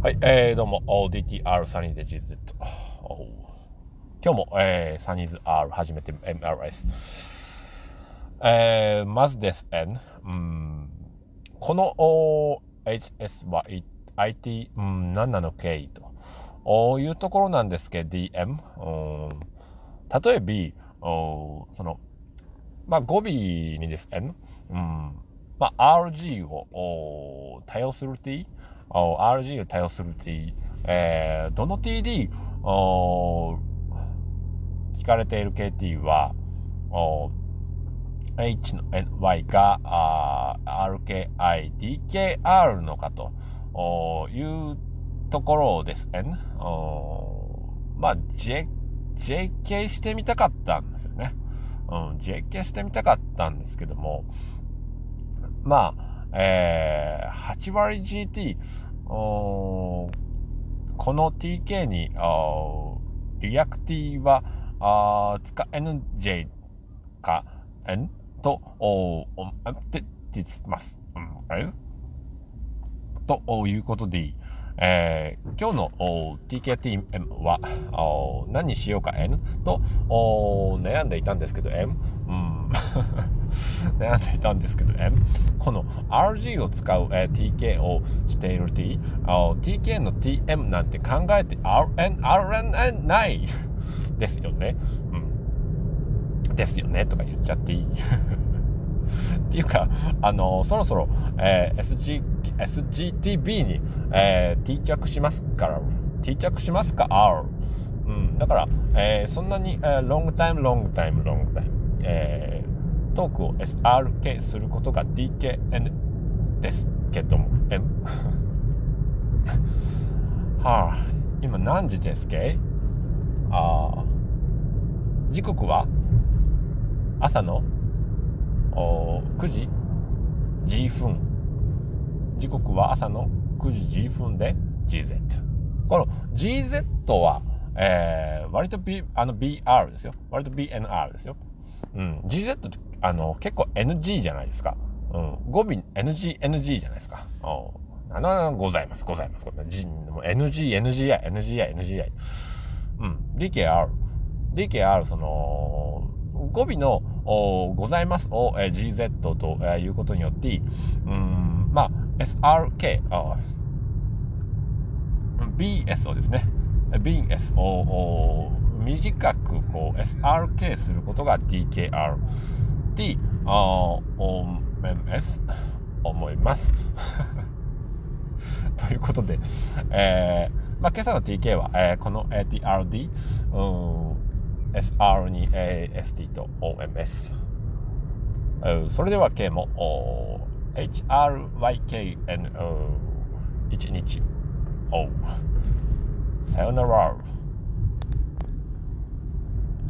はい、えー、どうも、DTR サニーで GZ。今日も、えー、サニーズ R 初めて MRS。えー、まずですね、うん、この HS は IT、うん、何なの？かいというところなんですけど、DM。うん、例えば、おその、まあ、語尾にですね、うん、まあ、RG を多用する T、RG を多用する T、えー、どの TD 聞かれている KT は H の Y が RKI、DKR のかというところですね。まあ、J、JK してみたかったんですよね。うん、JK してみたかったんですけども、まあ、えー、8割 GT、この TK に、リアクティは、あ使 NJ か、N と、おっててます。うん、あれということで、えー、今日の TKTM は何にしようか N と悩んでいたんですけど M、うん、悩んでいたんですけど M この RG を使う、えー、TK をしている T TK の TM なんて考えて RN、RNN ない ですよね。うん。ですよねとか言っちゃっていい。っていうか、あのそろそろ、えー、SG SGTB に、えー、定着しますから、定着しますか ?R。うん、だから、えー、そんなに、えー、ロングタイム、ロングタイム、ロングタイム、トークを SRK することが DKN ですけども、M。はあ、今何時ですけ？ああ、時刻は？朝のお9時？G 分時刻は朝の9時 G 分で GZ。この GZ は、えー、割と、B、あの BR ですよ。割と BNR ですよ。うん。GZ ってあの結構 NG じゃないですか。うん。語尾 NG、NG じゃないですか。おあの、ございます、ございます。NG、NGI、NGI、NGI。うん。DKR。DKR、その、語尾のおございますを、えー、GZ と、えー、いうことによって、うん、まあ、SRK、BS をですね、BS を短くこう SRK することが DKR。D、OMS 思います。ということで、えーまあ、今朝の TK は、えー、この TRD、うん SR に AST と OMS。それでは K も HRYKN1 日 O さよなら